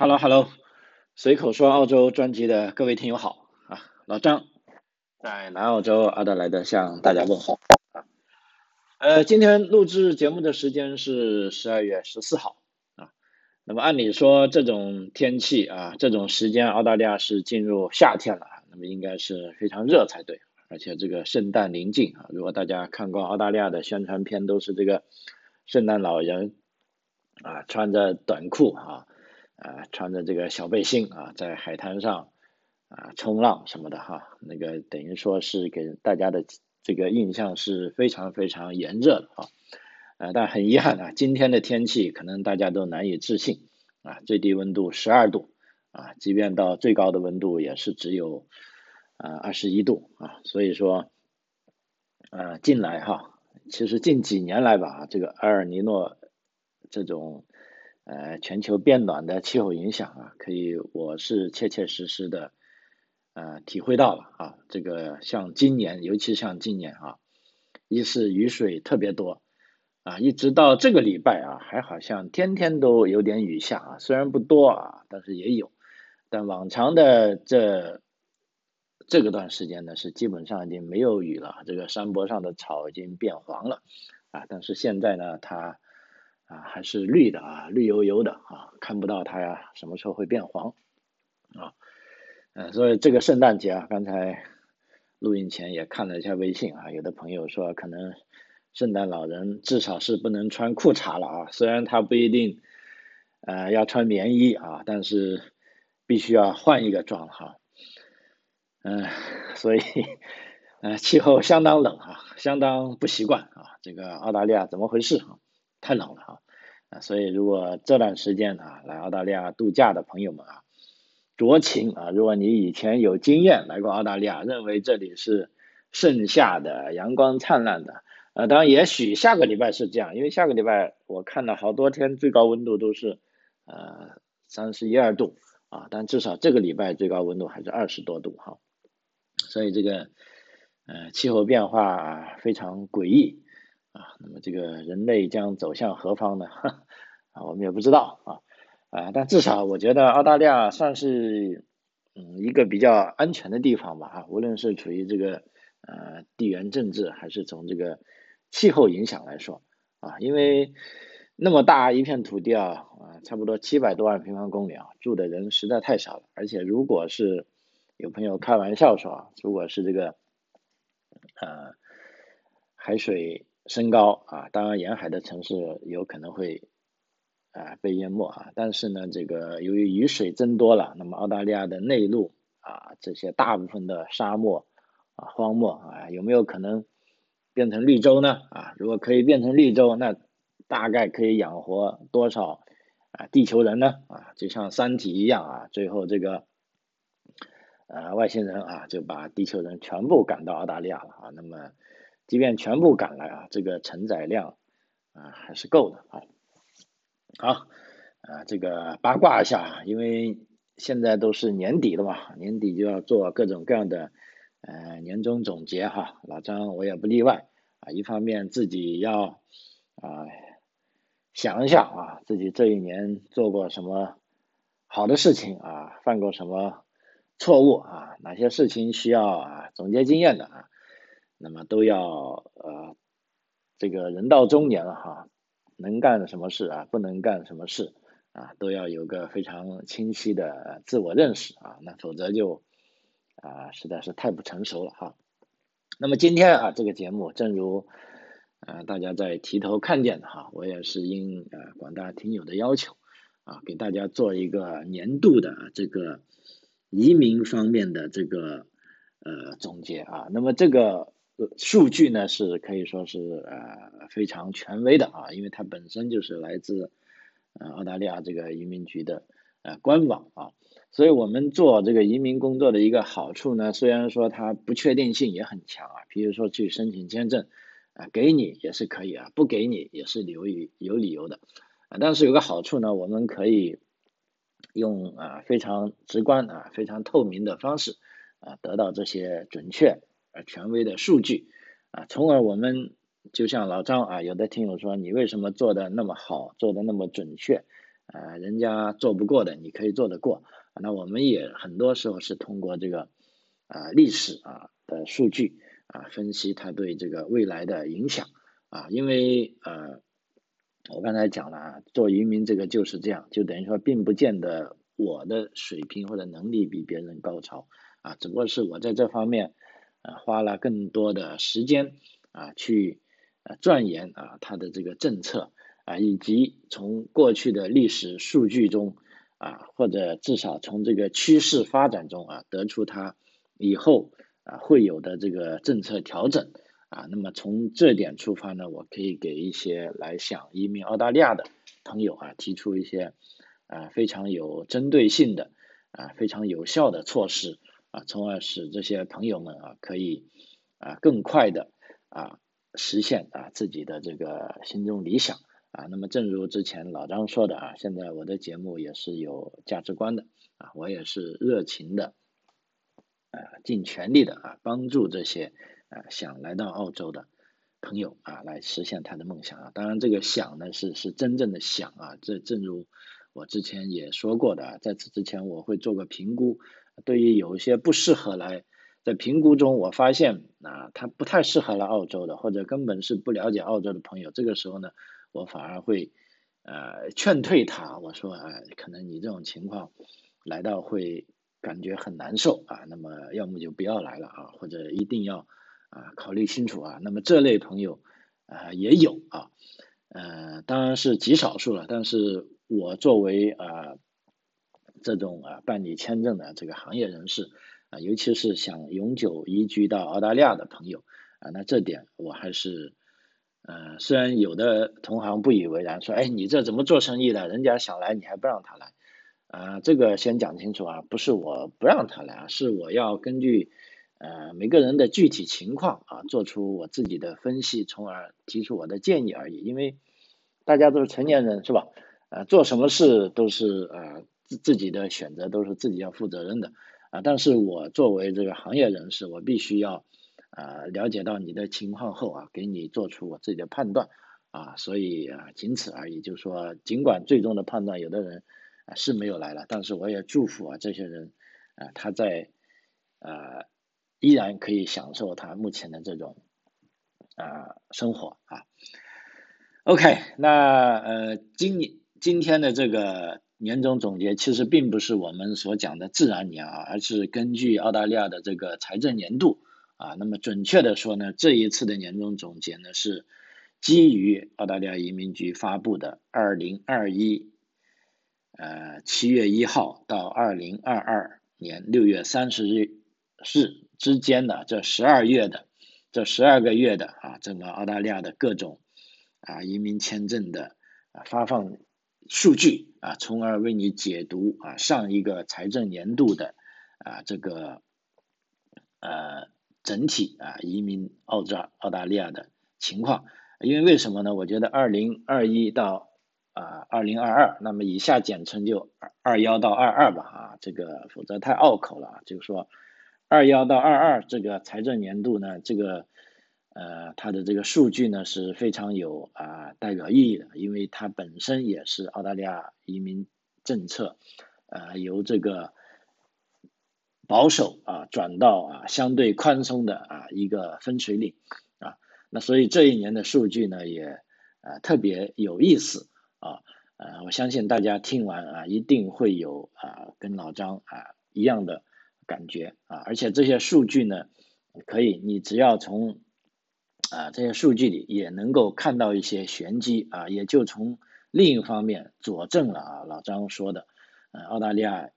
Hello，Hello，随口说澳洲专辑的各位听友好啊，老张在南澳洲阿德莱德向大家问好啊。呃，今天录制节目的时间是十二月十四号啊。那么按理说这种天气啊，这种时间澳大利亚是进入夏天了，那么应该是非常热才对。而且这个圣诞临近啊，如果大家看过澳大利亚的宣传片，都是这个圣诞老人啊，穿着短裤啊。啊，穿着这个小背心啊，在海滩上啊冲浪什么的哈，那个等于说是给大家的这个印象是非常非常炎热的啊，呃，但很遗憾啊，今天的天气可能大家都难以置信啊，最低温度十二度啊，即便到最高的温度也是只有啊二十一度啊，所以说啊近来哈，其实近几年来吧，这个埃尔尼诺这种。呃，全球变暖的气候影响啊，可以我是切切实实的呃体会到了啊。这个像今年，尤其像今年啊，一是雨水特别多啊，一直到这个礼拜啊，还好像天天都有点雨下啊，虽然不多啊，但是也有。但往常的这这个段时间呢，是基本上已经没有雨了，这个山坡上的草已经变黄了啊。但是现在呢，它啊，还是绿的啊，绿油油的啊，看不到它呀，什么时候会变黄啊？嗯，所以这个圣诞节啊，刚才录音前也看了一下微信啊，有的朋友说可能圣诞老人至少是不能穿裤衩了啊，虽然他不一定呃要穿棉衣啊，但是必须要换一个装哈。嗯，所以呃气候相当冷啊，相当不习惯啊，这个澳大利亚怎么回事啊？太冷了哈，啊，所以如果这段时间啊来澳大利亚度假的朋友们啊，酌情啊，如果你以前有经验来过澳大利亚，认为这里是盛夏的、阳光灿烂的，呃，当然也许下个礼拜是这样，因为下个礼拜我看到好多天最高温度都是呃三十一二度啊，但至少这个礼拜最高温度还是二十多度哈，所以这个呃气候变化非常诡异。啊，那么这个人类将走向何方呢？啊，我们也不知道啊，啊，但至少我觉得澳大利亚算是嗯一个比较安全的地方吧，啊，无论是处于这个呃地缘政治，还是从这个气候影响来说，啊，因为那么大一片土地啊，啊，差不多七百多万平方公里啊，住的人实在太少了，而且如果是有朋友开玩笑说啊，如果是这个呃海水。升高啊，当然沿海的城市有可能会啊被淹没啊，但是呢，这个由于雨水增多了，那么澳大利亚的内陆啊这些大部分的沙漠啊荒漠啊有没有可能变成绿洲呢？啊，如果可以变成绿洲，那大概可以养活多少啊地球人呢？啊，就像三体一样啊，最后这个呃外星人啊就把地球人全部赶到澳大利亚了啊，那么。即便全部赶来啊，这个承载量啊还是够的啊。好，啊这个八卦一下，因为现在都是年底了嘛，年底就要做各种各样的呃年终总结哈。老张我也不例外啊，一方面自己要啊想一想啊，自己这一年做过什么好的事情啊，犯过什么错误啊，哪些事情需要啊总结经验的啊。那么都要呃，这个人到中年了哈，能干什么事啊，不能干什么事啊，都要有个非常清晰的自我认识啊，那否则就啊实在是太不成熟了哈。那么今天啊这个节目，正如呃大家在提头看见的哈，我也是应呃广大听友的要求啊，给大家做一个年度的这个移民方面的这个呃总结啊，那么这个。数据呢是可以说是呃非常权威的啊，因为它本身就是来自呃澳大利亚这个移民局的呃官网啊，所以我们做这个移民工作的一个好处呢，虽然说它不确定性也很强啊，比如说去申请签证啊，给你也是可以啊，不给你也是有理有理由的啊，但是有个好处呢，我们可以用啊非常直观啊非常透明的方式啊得到这些准确。啊权威的数据啊，从而我们就像老张啊，有的听友说你为什么做的那么好，做的那么准确啊人家做不过的，你可以做得过。那我们也很多时候是通过这个啊历史啊的数据啊分析它对这个未来的影响啊，因为呃我刚才讲了啊，做移民这个就是这样，就等于说并不见得我的水平或者能力比别人高超啊，只不过是我在这方面啊花了更多的时间啊去啊钻研啊它的这个政策啊，以及从过去的历史数据中。啊，或者至少从这个趋势发展中啊，得出它以后啊会有的这个政策调整啊，那么从这点出发呢，我可以给一些来想移民澳大利亚的朋友啊提出一些啊非常有针对性的啊非常有效的措施啊，从而使这些朋友们啊可以啊更快的啊实现啊自己的这个心中理想。啊，那么正如之前老张说的啊，现在我的节目也是有价值观的啊，我也是热情的，啊，尽全力的啊，帮助这些啊想来到澳洲的朋友啊，来实现他的梦想啊。当然，这个想呢是是真正的想啊，这正如我之前也说过的啊，在此之前我会做个评估，对于有一些不适合来，在评估中我发现啊，他不太适合来澳洲的，或者根本是不了解澳洲的朋友，这个时候呢。我反而会呃劝退他，我说啊，可能你这种情况来到会感觉很难受啊，那么要么就不要来了啊，或者一定要啊考虑清楚啊。那么这类朋友啊也有啊，呃当然是极少数了，但是我作为啊这种啊办理签证的这个行业人士啊，尤其是想永久移居到澳大利亚的朋友啊，那这点我还是。呃，虽然有的同行不以为然，说，哎，你这怎么做生意的？人家想来，你还不让他来，啊，这个先讲清楚啊，不是我不让他来啊，是我要根据呃每个人的具体情况啊，做出我自己的分析，从而提出我的建议而已。因为大家都是成年人，是吧？呃，做什么事都是呃自自己的选择，都是自己要负责任的啊。但是我作为这个行业人士，我必须要。啊，了解到你的情况后啊，给你做出我自己的判断啊，所以啊，仅此而已。就是说，尽管最终的判断有的人啊是没有来了，但是我也祝福啊这些人啊他在啊依然可以享受他目前的这种啊生活啊。OK，那呃今年今天的这个年终总结其实并不是我们所讲的自然年啊，而是根据澳大利亚的这个财政年度。啊，那么准确的说呢，这一次的年终总结呢是基于澳大利亚移民局发布的二零二一呃七月一号到二零二二年六月三十日日之间的这十二月的这十二个月的啊，整个澳大利亚的各种啊移民签证的啊发放数据啊，从而为你解读啊上一个财政年度的啊这个呃。整体啊，移民澳洲、澳大利亚的情况，因为为什么呢？我觉得二零二一到啊二零二二，那么以下简称就二幺到二二吧啊，这个否则太拗口了。就是说二幺到二二这个财政年度呢，这个呃它的这个数据呢是非常有啊代表意义的，因为它本身也是澳大利亚移民政策呃由这个。保守啊，转到啊相对宽松的啊一个分水岭啊，那所以这一年的数据呢也啊特别有意思啊，呃我相信大家听完啊一定会有啊跟老张啊一样的感觉啊，而且这些数据呢可以你只要从啊这些数据里也能够看到一些玄机啊，也就从另一方面佐证了啊老张说的，呃澳大利亚。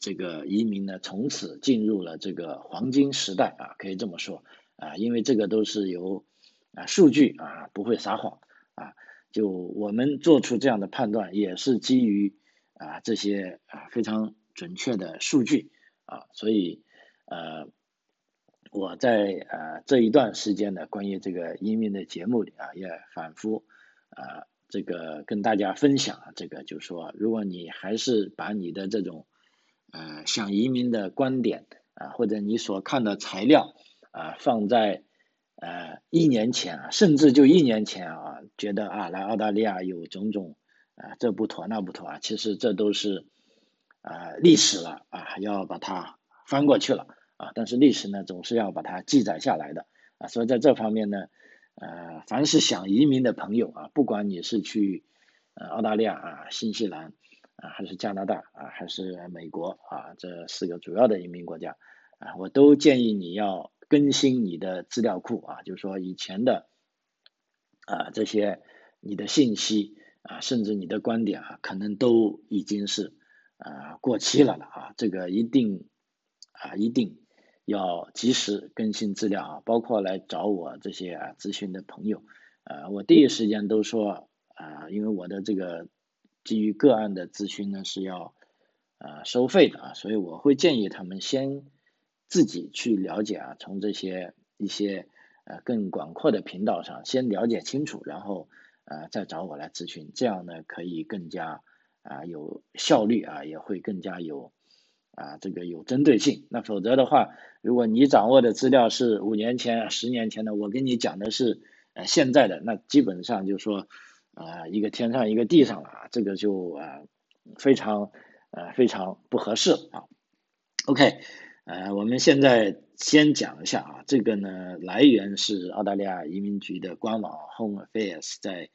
这个移民呢，从此进入了这个黄金时代啊，可以这么说啊，因为这个都是由啊数据啊不会撒谎啊，就我们做出这样的判断，也是基于啊这些啊非常准确的数据啊，所以呃我在呃这一段时间呢，关于这个移民的节目里啊，也反复啊这个跟大家分享啊，这个就是说，如果你还是把你的这种呃，想移民的观点啊，或者你所看的材料啊，放在呃一年前啊，甚至就一年前啊，觉得啊来澳大利亚有种种啊这不妥那不妥啊，其实这都是啊历史了啊，要把它翻过去了啊，但是历史呢总是要把它记载下来的啊，所以在这方面呢，呃，凡是想移民的朋友啊，不管你是去呃澳大利亚啊、新西兰啊，还是加拿大啊，还是美国啊，这四个主要的移民国家啊，我都建议你要更新你的资料库啊，就是说以前的。啊，这些你的信息啊，甚至你的观点啊，可能都已经是啊过期了了啊，这个一定啊一定要及时更新资料啊，包括来找我这些啊咨询的朋友啊，我第一时间都说啊，因为我的这个基于个案的咨询呢是要啊收费的啊，所以我会建议他们先自己去了解啊，从这些一些。呃，更广阔的频道上先了解清楚，然后呃再找我来咨询，这样呢可以更加啊有效率啊，也会更加有啊这个有针对性。那否则的话，如果你掌握的资料是五年前、十年前的，我跟你讲的是呃现在的，那基本上就说啊一个天上一个地上了啊，这个就啊非常呃非常不合适啊。OK。呃，我们现在先讲一下啊，这个呢来源是澳大利亚移民局的官网 Home Affairs，在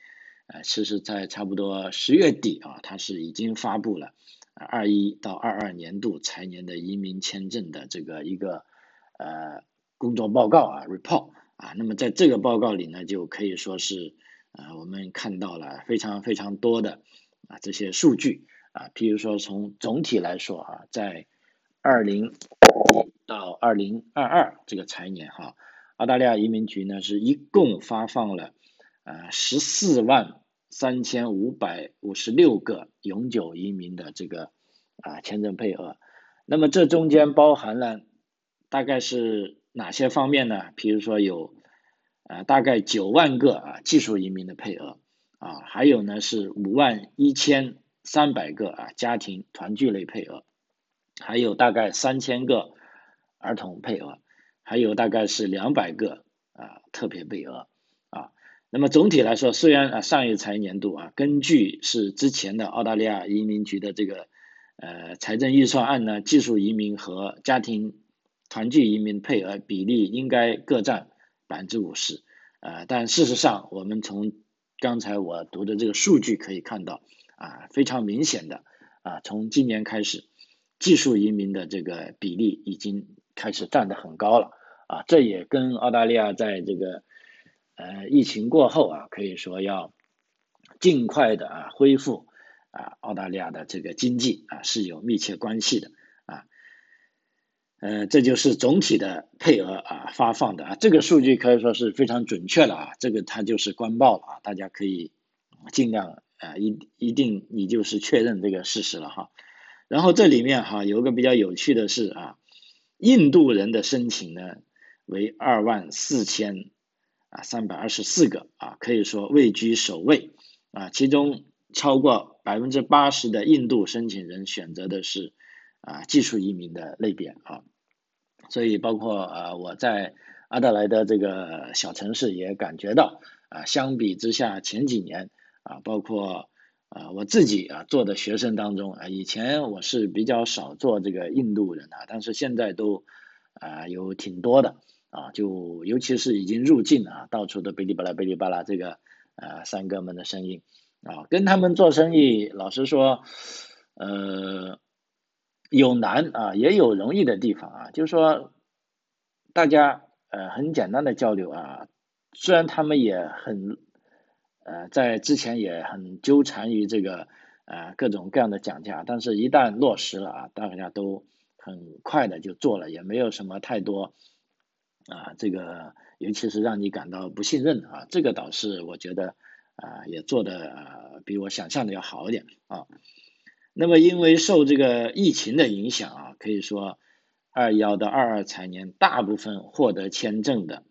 呃，其实，在差不多十月底啊，它是已经发布了二一到二二年度财年的移民签证的这个一个呃工作报告啊 report 啊，那么在这个报告里呢，就可以说是啊我们看到了非常非常多的啊这些数据啊，譬如说从总体来说啊，在二零一到二零二二这个财年哈，澳大利亚移民局呢是一共发放了呃十四万三千五百五十六个永久移民的这个啊签证配额，那么这中间包含了大概是哪些方面呢？比如说有啊大概九万个啊技术移民的配额啊，还有呢是五万一千三百个啊家庭团聚类配额，还有大概三千个。儿童配额，还有大概是两百个啊特别配额。那么总体来说，虽然啊上一财年度啊，根据是之前的澳大利亚移民局的这个呃财政预算案呢，技术移民和家庭团聚移民配额比例应该各占百分之五十，呃，但事实上我们从刚才我读的这个数据可以看到啊，非常明显的啊，从今年开始，技术移民的这个比例已经。开始占得很高了啊，这也跟澳大利亚在这个呃疫情过后啊，可以说要尽快的啊恢复啊澳大利亚的这个经济啊是有密切关系的啊，呃这就是总体的配额啊发放的啊这个数据可以说是非常准确了啊，这个它就是官报了啊，大家可以尽量啊一一定你就是确认这个事实了哈，然后这里面哈有个比较有趣的是啊。印度人的申请呢为二万四千啊三百二十四个啊，可以说位居首位啊。其中超过百分之八十的印度申请人选择的是啊技术移民的类别啊。所以包括啊我在阿德莱德这个小城市也感觉到啊，相比之下前几年啊，包括。啊，我自己啊做的学生当中啊，以前我是比较少做这个印度人啊，但是现在都啊有挺多的啊，就尤其是已经入境啊，到处都哔哩吧啦哔哩吧啦这个啊三哥们的声音啊，跟他们做生意，老实说，呃，有难啊，也有容易的地方啊，就是说大家呃很简单的交流啊，虽然他们也很。呃，在之前也很纠缠于这个呃各种各样的讲价，但是一旦落实了啊，大家都很快的就做了，也没有什么太多啊这个，尤其是让你感到不信任啊，这个倒是我觉得啊也做的比我想象的要好一点啊。那么因为受这个疫情的影响啊，可以说二幺到二二财年大部分获得签证的。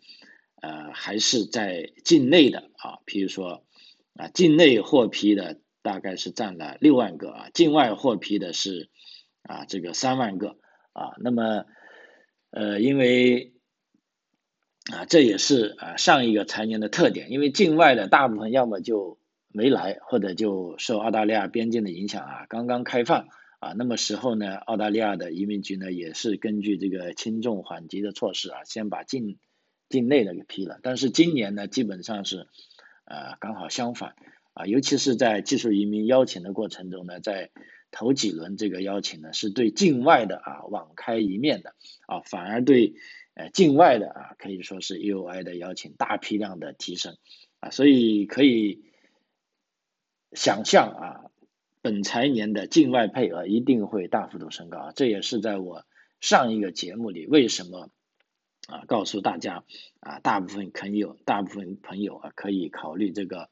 呃，还是在境内的啊，比如说啊，境内获批的大概是占了六万个啊，境外获批的是啊这个三万个啊，那么呃，因为啊这也是啊上一个财年的特点，因为境外的大部分要么就没来，或者就受澳大利亚边境的影响啊，刚刚开放啊，那么时候呢，澳大利亚的移民局呢也是根据这个轻重缓急的措施啊，先把境境内的给批了。但是今年呢，基本上是呃刚好相反啊，尤其是在技术移民邀请的过程中呢，在头几轮这个邀请呢，是对境外的啊网开一面的啊，反而对呃境外的啊可以说是 U I 的邀请大批量的提升。啊，所以可以想象啊，本财年的境外配额一定会大幅度升高啊，这也是在我上一个节目里为什么啊告诉大家啊，大部分朋友大部分朋友啊可以考虑这个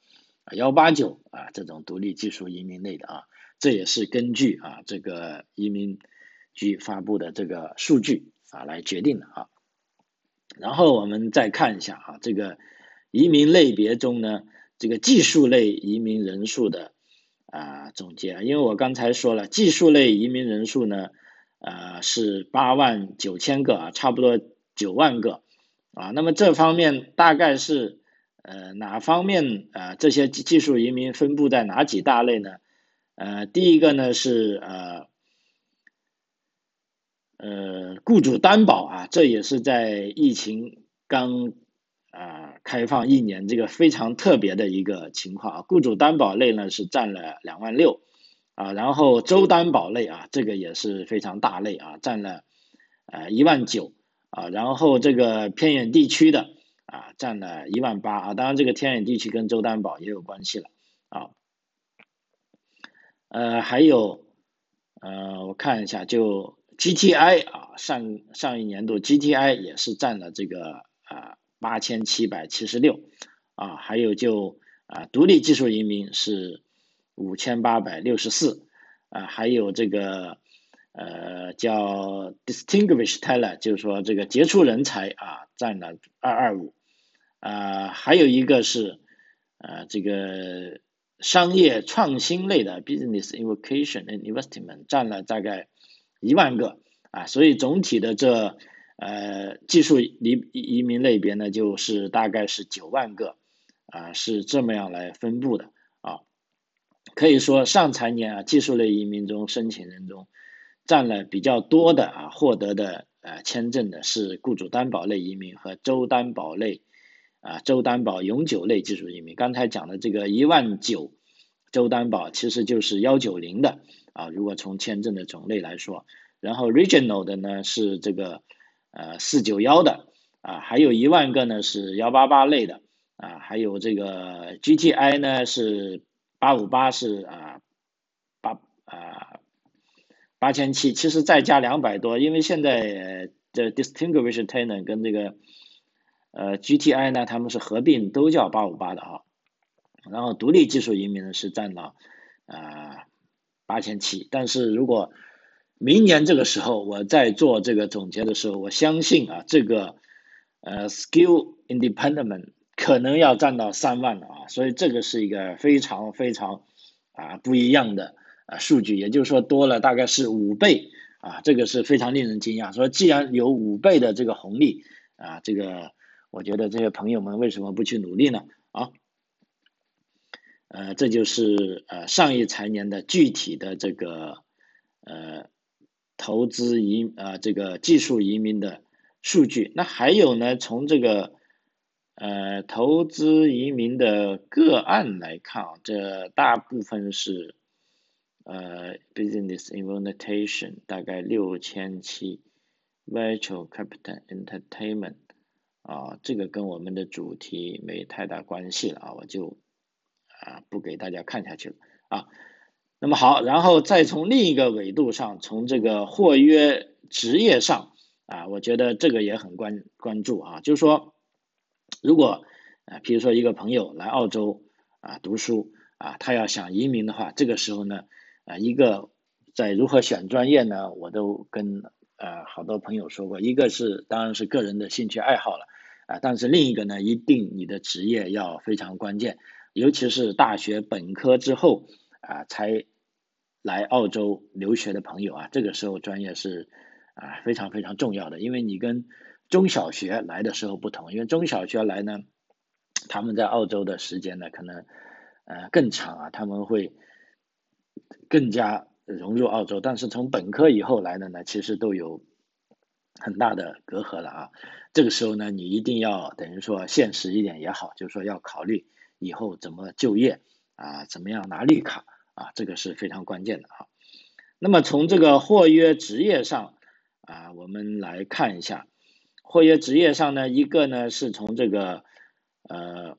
幺八九啊这种独立技术移民类的啊，这也是根据啊这个移民局发布的这个数据啊来决定的啊，然后我们再看一下啊这个。移民类别中呢，这个技术类移民人数的啊总结，因为我刚才说了，技术类移民人数呢，呃是八万九千个啊，差不多九万个啊。那么这方面大概是呃哪方面啊？这些技技术移民分布在哪几大类呢？呃，第一个呢是呃呃雇主担保啊，这也是在疫情刚。啊，开放一年这个非常特别的一个情况啊，雇主担保类呢是占了两万六啊，然后州担保类啊，这个也是非常大类啊，占了呃一万九啊，然后这个偏远地区的啊占了一万八啊，当然这个偏远地区跟州担保也有关系了啊，呃还有呃我看一下就 GTI 啊上上一年度 GTI 也是占了这个啊。八千七百七十六啊，还有就啊，独立技术移民是五千八百六十四啊，还有这个呃叫 distinguished talent，就是说这个杰出人才啊，占了二二五啊，还有一个是呃这个商业创新类的 business innovation and investment 占了大概一万个啊，所以总体的这。呃，技术移移民类别呢，就是大概是九万个，啊，是这么样来分布的啊。可以说上财年啊，技术类移民中申请人中占了比较多的啊，获得的呃签证的是雇主担保类移民和州担保类啊，州担保永久类技术移民。刚才讲的这个一万九州担保其实就是幺九零的啊，如果从签证的种类来说，然后 regional 的呢是这个。呃，四九幺的啊，还有一万个呢是幺八八类的啊，还有这个 GTI 呢是八五八是啊八啊八千七，其实再加两百多，因为现在这 Distinguished Talent 跟这个呃 GTI 呢他们是合并都叫八五八的啊，然后独立技术移民呢是占了啊八千七，但是如果明年这个时候，我在做这个总结的时候，我相信啊，这个呃，skill independent 可能要占到三万了啊，所以这个是一个非常非常啊不一样的啊数据，也就是说多了大概是五倍啊，这个是非常令人惊讶。说既然有五倍的这个红利啊，这个我觉得这些朋友们为什么不去努力呢？啊，呃，这就是呃上一财年的具体的这个呃。投资移啊，这个技术移民的数据，那还有呢？从这个呃投资移民的个案来看啊，这大部分是呃 business invitation 大概六千七，virtual capital entertainment 啊，这个跟我们的主题没太大关系了啊，我就啊不给大家看下去了啊。那么好，然后再从另一个维度上，从这个或约职业上啊，我觉得这个也很关关注啊，就是说，如果啊，比如说一个朋友来澳洲啊读书啊，他要想移民的话，这个时候呢啊，一个在如何选专业呢，我都跟呃好多朋友说过，一个是当然是个人的兴趣爱好了啊，但是另一个呢，一定你的职业要非常关键，尤其是大学本科之后。啊，才来澳洲留学的朋友啊，这个时候专业是啊非常非常重要的，因为你跟中小学来的时候不同，因为中小学来呢，他们在澳洲的时间呢可能呃更长啊，他们会更加融入澳洲。但是从本科以后来的呢，其实都有很大的隔阂了啊。这个时候呢，你一定要等于说现实一点也好，就是说要考虑以后怎么就业啊，怎么样拿绿卡啊，这个是非常关键的啊。那么从这个获约职业上啊，我们来看一下，获约职业上呢，一个呢是从这个呃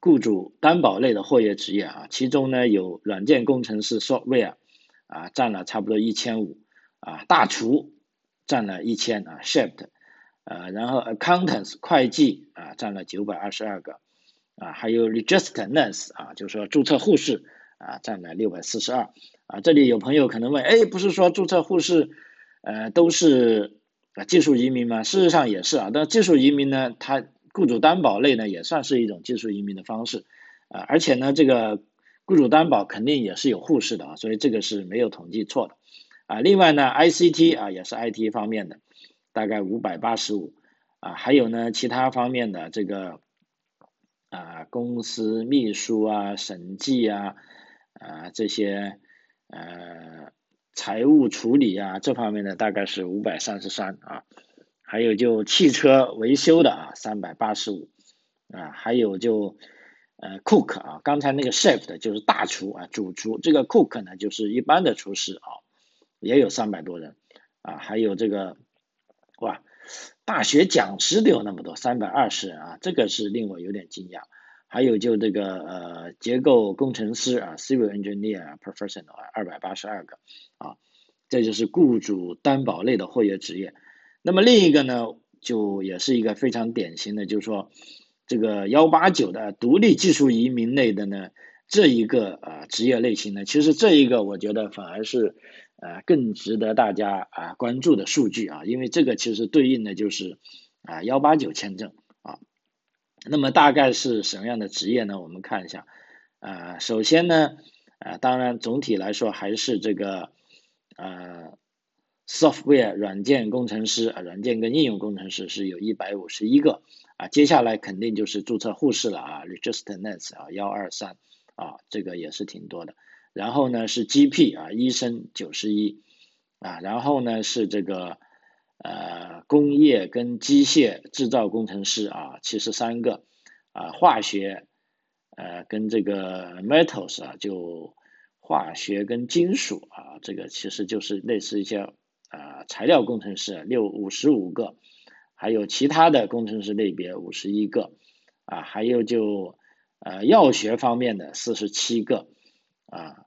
雇主担保类的获约职业啊，其中呢有软件工程师 software 啊占了差不多一千五啊，大厨占了一千啊，chef 呃，然后 accountants 会计啊占了九百二十二个啊，还有 registered nurse 啊，就是说注册护士啊占了六百四十二。啊，这里有朋友可能问，哎，不是说注册护士，呃，都是啊技术移民吗？事实上也是啊，但技术移民呢，它雇主担保类呢也算是一种技术移民的方式，啊，而且呢，这个雇主担保肯定也是有护士的啊，所以这个是没有统计错的，啊，另外呢，ICT 啊也是 IT 方面的，大概五百八十五，啊，还有呢其他方面的这个啊公司秘书啊审计啊啊这些。呃，财务处理啊，这方面的大概是五百三十三啊，还有就汽车维修的啊，三百八十五啊，还有就呃 cook 啊，刚才那个 chef 的就是大厨啊，主厨，这个 cook 呢就是一般的厨师啊，也有三百多人啊，还有这个哇，大学讲师都有那么多，三百二十人啊，这个是令我有点惊讶。还有就这个呃结构工程师啊，civil engineer professional，二百八十二个啊，这就是雇主担保类的获约职业。那么另一个呢，就也是一个非常典型的，就是说这个幺八九的独立技术移民类的呢，这一个啊职业类型呢，其实这一个我觉得反而是呃更值得大家啊关注的数据啊，因为这个其实对应的就是啊幺八九签证啊。那么大概是什么样的职业呢？我们看一下，呃，首先呢，呃，当然总体来说还是这个，呃，software 软件工程师啊，软件跟应用工程师是有一百五十一个啊，接下来肯定就是注册护士了啊 r e g i s t e r n u r s 啊，幺二三啊，这个也是挺多的。然后呢是 GP 啊，医生九十一啊，然后呢是这个。呃，工业跟机械制造工程师啊，七十三个啊，化学呃跟这个 metals 啊，就化学跟金属啊，这个其实就是类似一些啊材料工程师六五十五个，还有其他的工程师类别五十一个啊，还有就呃药学方面的四十七个啊。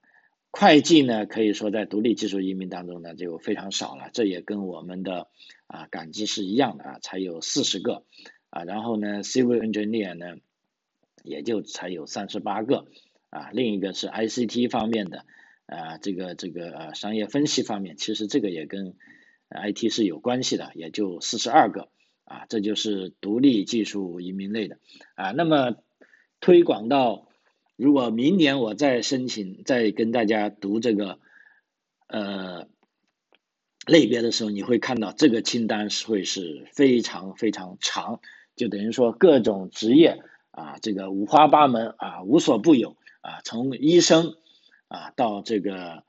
会计呢，可以说在独立技术移民当中呢就非常少了，这也跟我们的啊感激是一样的啊，才有四十个啊，然后呢，civil engineer 呢也就才有三十八个啊，另一个是 ICT 方面的啊，这个这个商业分析方面，其实这个也跟 IT 是有关系的，也就四十二个啊，这就是独立技术移民类的啊，那么推广到。如果明年我再申请，再跟大家读这个呃类别的时候，你会看到这个清单是会是非常非常长，就等于说各种职业啊，这个五花八门啊，无所不有啊，从医生啊到这个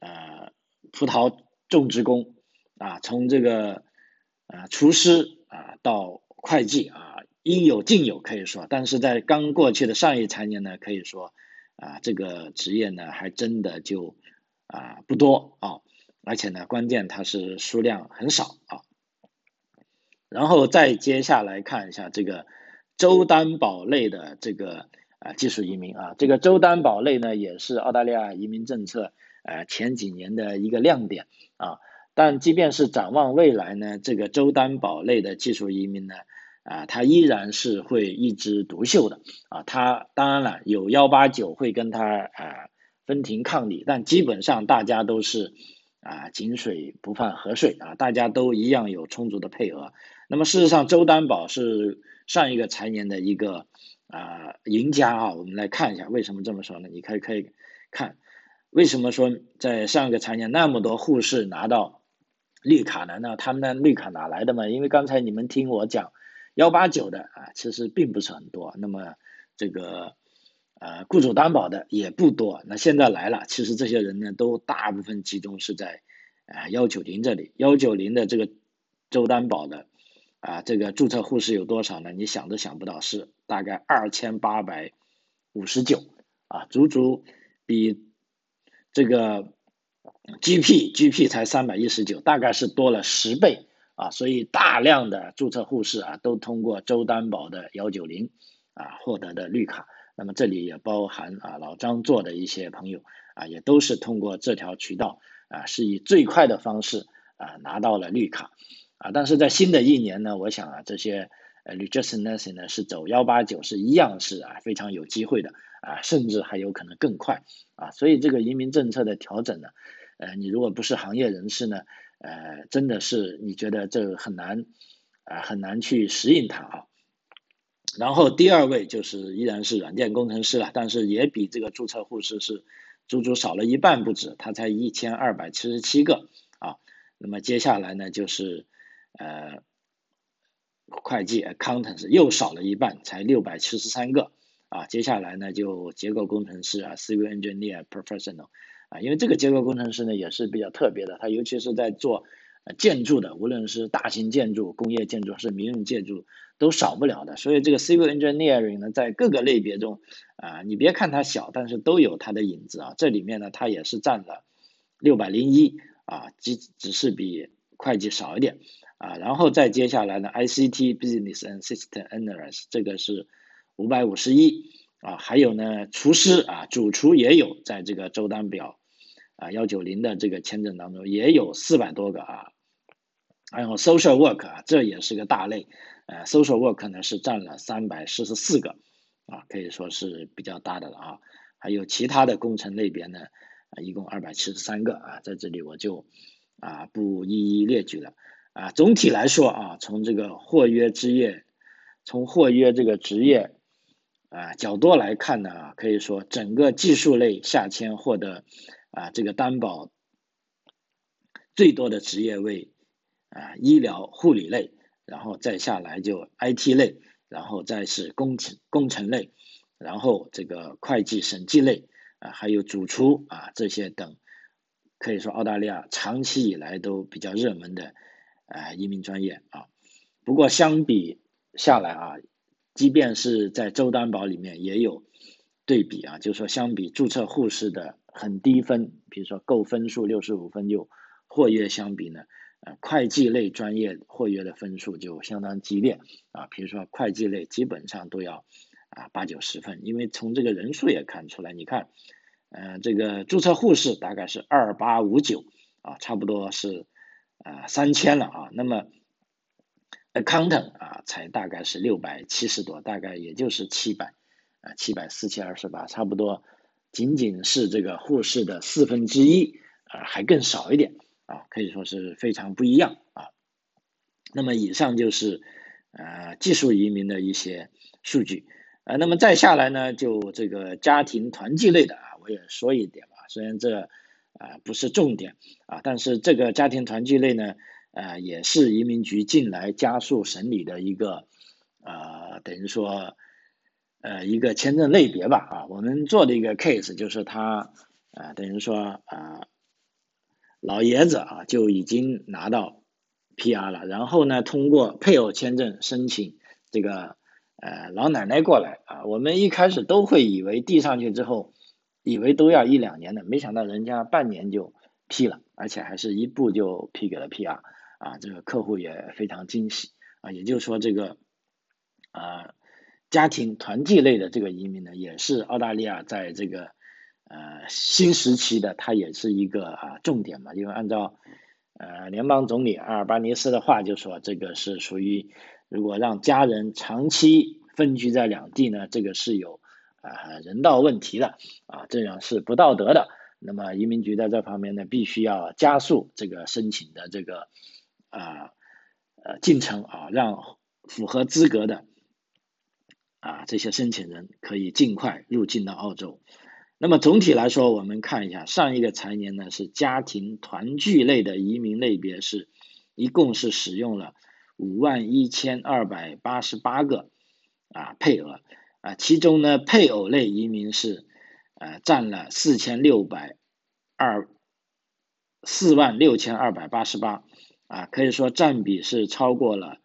呃葡萄种植工啊，从这个啊厨师啊到会计啊。应有尽有，可以说，但是在刚过去的上一财年呢，可以说啊，这个职业呢还真的就啊不多啊，而且呢，关键它是数量很少啊。然后再接下来看一下这个州担保类的这个啊技术移民啊，这个州担保类呢也是澳大利亚移民政策呃前几年的一个亮点啊，但即便是展望未来呢，这个州担保类的技术移民呢。啊，它依然是会一枝独秀的啊，它当然了，有幺八九会跟它啊分庭抗礼，但基本上大家都是啊井水不犯河水啊，大家都一样有充足的配额。那么事实上，周担保是上一个财年的一个啊赢家啊，我们来看一下为什么这么说呢？你可以可以看为什么说在上一个财年那么多护士拿到绿卡呢？那他们的绿卡哪来的嘛？因为刚才你们听我讲。幺八九的啊，其实并不是很多。那么这个呃雇主担保的也不多。那现在来了，其实这些人呢都大部分集中是在啊幺九零这里，幺九零的这个州担保的啊这个注册护士有多少呢？你想都想不到，是大概二千八百五十九啊，足足比这个 GP GP 才三百一十九，大概是多了十倍。啊，所以大量的注册护士啊，都通过州担保的幺九零啊获得的绿卡。那么这里也包含啊老张做的一些朋友啊，也都是通过这条渠道啊，是以最快的方式啊拿到了绿卡啊。但是在新的一年呢，我想啊这些呃 registered nursing 呢是走幺八九是一样是啊非常有机会的啊，甚至还有可能更快啊。所以这个移民政策的调整呢，呃你如果不是行业人士呢。呃，真的是你觉得这很难啊，很难去适应它啊。然后第二位就是依然是软件工程师了，但是也比这个注册护士是足足少了一半不止，他才一千二百七十七个啊。那么接下来呢，就是呃会计 accountants 又少了一半，才六百七十三个啊。接下来呢，就结构工程师啊，civil engineer professional。啊，因为这个结构工程师呢也是比较特别的，他尤其是在做呃建筑的，无论是大型建筑、工业建筑还是民用建筑，都少不了的。所以这个 civil engineering 呢，在各个类别中啊，你别看它小，但是都有它的影子啊。这里面呢，它也是占了六百零一啊，只只是比会计少一点啊。然后再接下来呢，ICT business and system analyst 这个是五百五十一啊，还有呢，厨师啊，主厨也有在这个周单表。啊，幺九零的这个签证当中也有四百多个啊，还有 social work 啊，这也是个大类，呃，social work 呢是占了三百四十四个，啊，可以说是比较大的了啊。还有其他的工程类别呢，啊，一共二百七十三个啊，在这里我就啊不一一列举了啊。总体来说啊，从这个或约职业，从或约这个职业啊角度来看呢，可以说整个技术类下签获得。啊，这个担保最多的职业为啊医疗护理类，然后再下来就 IT 类，然后再是工程工程类，然后这个会计审计类啊，还有主厨啊这些等，可以说澳大利亚长期以来都比较热门的啊移民专业啊。不过相比下来啊，即便是在州担保里面也有对比啊，就是说相比注册护士的。很低分，比如说够分数六十五分就获约相比呢，呃，会计类专业获约的分数就相当激烈啊。比如说会计类基本上都要啊八九十分，因为从这个人数也看出来，你看，呃，这个注册护士大概是二八五九啊，差不多是啊三千了啊。那么 accountant 啊才大概是六百七十多，大概也就是七百啊七百四七二十八，差不多。仅仅是这个护士的四分之一啊，还更少一点啊，可以说是非常不一样啊。那么以上就是呃技术移民的一些数据啊。那么再下来呢，就这个家庭团聚类的啊，我也说一点吧。虽然这啊不是重点啊，但是这个家庭团聚类呢，呃也是移民局近来加速审理的一个呃等于说。呃，一个签证类别吧，啊，我们做的一个 case 就是他，啊，等于说啊，老爷子啊就已经拿到 PR 了，然后呢，通过配偶签证申请这个呃老奶奶过来啊，我们一开始都会以为递上去之后，以为都要一两年的，没想到人家半年就批了，而且还是一步就批给了 PR，啊，这个客户也非常惊喜啊，也就是说这个啊。家庭团聚类的这个移民呢，也是澳大利亚在这个呃新时期的，它也是一个啊重点嘛。因为按照呃联邦总理阿尔巴尼斯的话，就说这个是属于如果让家人长期分居在两地呢，这个是有啊人道问题的啊，这样是不道德的。那么移民局在这方面呢，必须要加速这个申请的这个啊呃进程啊，让符合资格的。啊，这些申请人可以尽快入境到澳洲。那么总体来说，我们看一下上一个财年呢，是家庭团聚类的移民类别是，一共是使用了五万一千二百八十八个啊配额啊，其中呢配偶类移民是呃占了四千六百二四万六千二百八十八啊，可以说占比是超过了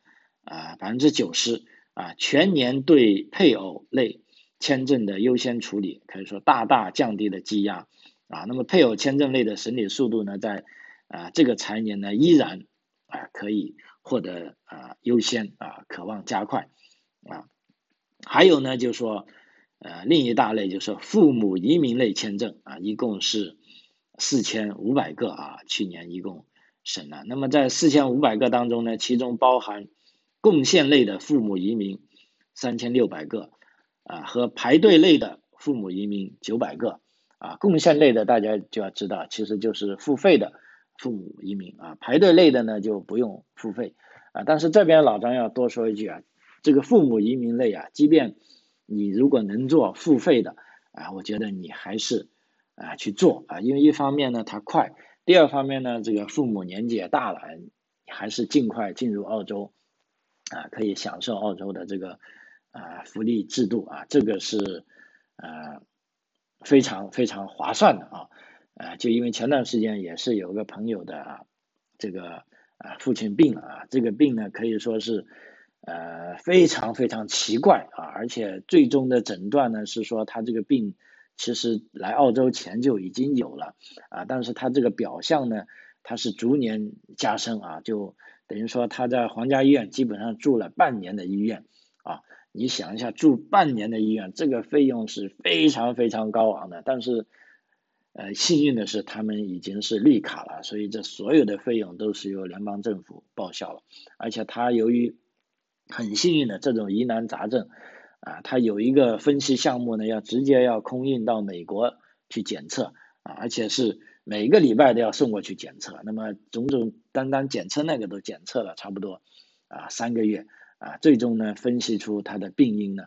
啊百分之九十啊，全年对配偶类签证的优先处理可以说大大降低了积压啊，那么配偶签证类的审理速度呢，在啊这个财年呢依然啊可以获得啊优先啊，渴望加快啊，还有呢就是说呃另一大类就是父母移民类签证啊，一共是。四千五百个啊，去年一共审了。那么在四千五百个当中呢，其中包含贡献类的父母移民三千六百个啊，和排队类的父母移民九百个啊。贡献类的大家就要知道，其实就是付费的父母移民啊。排队类的呢就不用付费啊。但是这边老张要多说一句啊，这个父母移民类啊，即便你如果能做付费的啊，我觉得你还是。啊，去做啊，因为一方面呢它快，第二方面呢这个父母年纪也大了，还是尽快进入澳洲啊，可以享受澳洲的这个啊福利制度啊，这个是呃非常非常划算的啊，啊就因为前段时间也是有个朋友的这个啊父亲病了啊，这个病呢可以说是呃非常非常奇怪啊，而且最终的诊断呢是说他这个病。其实来澳洲前就已经有了啊，但是他这个表象呢，他是逐年加深啊，就等于说他在皇家医院基本上住了半年的医院啊，你想一下住半年的医院，这个费用是非常非常高昂的，但是呃幸运的是他们已经是绿卡了，所以这所有的费用都是由联邦政府报销了，而且他由于很幸运的这种疑难杂症。啊，他有一个分析项目呢，要直接要空运到美国去检测啊，而且是每个礼拜都要送过去检测。那么种种单单检测那个都检测了差不多啊三个月啊，最终呢分析出他的病因呢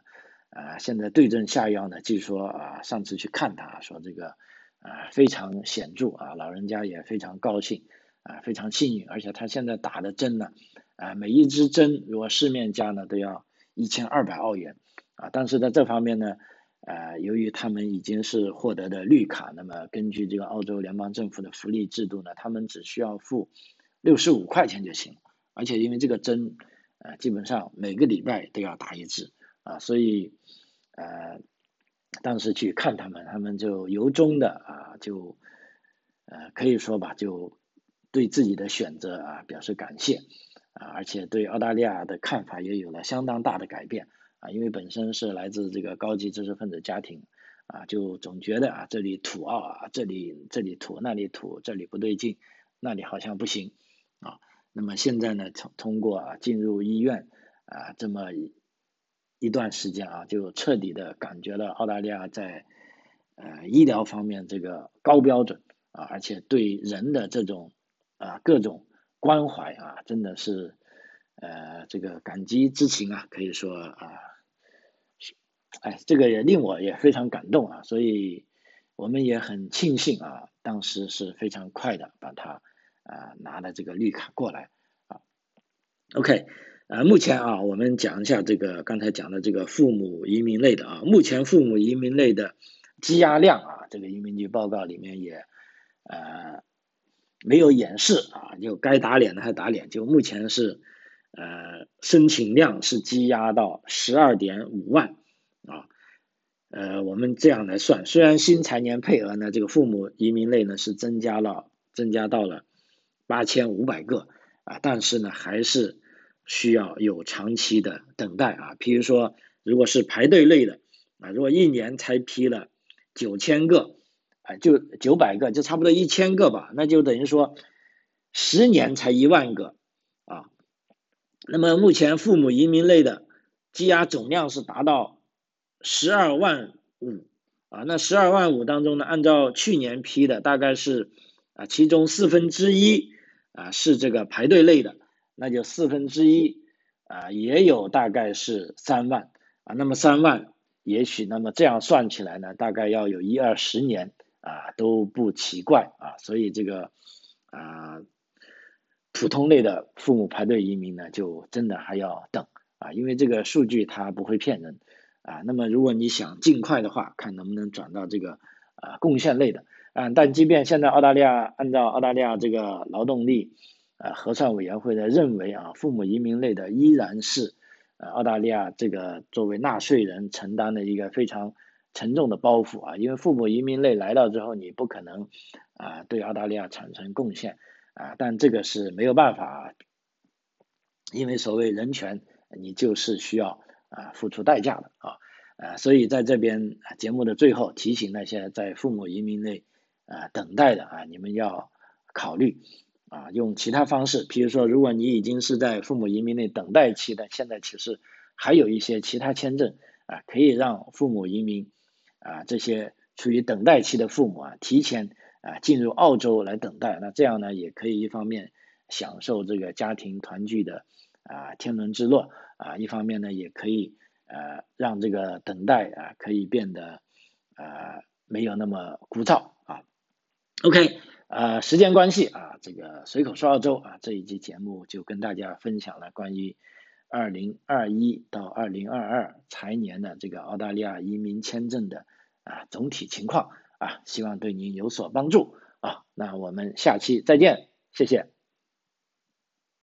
啊，现在对症下药呢，据说啊上次去看他说这个啊非常显著啊，老人家也非常高兴啊，非常幸运，而且他现在打的针呢啊每一支针如果市面价呢都要一千二百澳元。啊，但是在这方面呢，呃，由于他们已经是获得的绿卡，那么根据这个澳洲联邦政府的福利制度呢，他们只需要付六十五块钱就行，而且因为这个针，呃，基本上每个礼拜都要打一支，啊，所以，呃，当时去看他们，他们就由衷的啊，就，呃，可以说吧，就对自己的选择啊表示感谢，啊，而且对澳大利亚的看法也有了相当大的改变。啊，因为本身是来自这个高级知识分子家庭，啊，就总觉得啊，这里土澳啊，这里这里土，那里土，这里不对劲，那里好像不行，啊，那么现在呢，通通过啊进入医院啊这么一段时间啊，就彻底的感觉到澳大利亚在呃医疗方面这个高标准啊，而且对人的这种啊各种关怀啊，真的是。呃，这个感激之情啊，可以说啊，哎，这个也令我也非常感动啊，所以我们也很庆幸啊，当时是非常快的把它啊拿了这个绿卡过来啊。OK，呃，目前啊，我们讲一下这个刚才讲的这个父母移民类的啊，目前父母移民类的积压量啊，这个移民局报告里面也呃没有演示啊，就该打脸的还打脸，就目前是。呃，申请量是积压到十二点五万啊，呃，我们这样来算，虽然新财年配额呢，这个父母移民类呢是增加了，增加到了八千五百个啊，但是呢还是需要有长期的等待啊。譬如说，如果是排队类的啊，如果一年才批了九千个啊，就九百个，就差不多一千个吧，那就等于说十年才一万个啊。那么目前父母移民类的积压总量是达到十二万五啊，那十二万五当中呢，按照去年批的大概是啊，其中四分之一啊是这个排队类的，那就四分之一啊也有大概是三万啊，那么三万也许那么这样算起来呢，大概要有一二十年啊都不奇怪啊，所以这个啊。普通类的父母排队移民呢，就真的还要等啊，因为这个数据它不会骗人啊，那么如果你想尽快的话，看能不能转到这个啊贡献类的啊，但即便现在澳大利亚按照澳大利亚这个劳动力呃核算委员会的认为啊，父母移民类的依然是呃澳大利亚这个作为纳税人承担的一个非常沉重的包袱啊，因为父母移民类来到之后，你不可能啊对澳大利亚产生贡献啊，但这个是没有办法，因为所谓人权，你就是需要。啊，付出代价的啊，呃，所以在这边节目的最后提醒那些在父母移民内啊等待的啊，你们要考虑啊，用其他方式，比如说，如果你已经是在父母移民内等待期的，现在其实还有一些其他签证啊，可以让父母移民啊这些处于等待期的父母啊提前啊进入澳洲来等待，那这样呢也可以一方面享受这个家庭团聚的啊天伦之乐。啊，一方面呢，也可以呃让这个等待啊可以变得呃没有那么枯燥啊。OK，啊，时间关系啊，这个随口说澳洲啊这一期节目就跟大家分享了关于二零二一到二零二二财年的这个澳大利亚移民签证的啊总体情况啊，希望对您有所帮助啊。那我们下期再见，谢谢。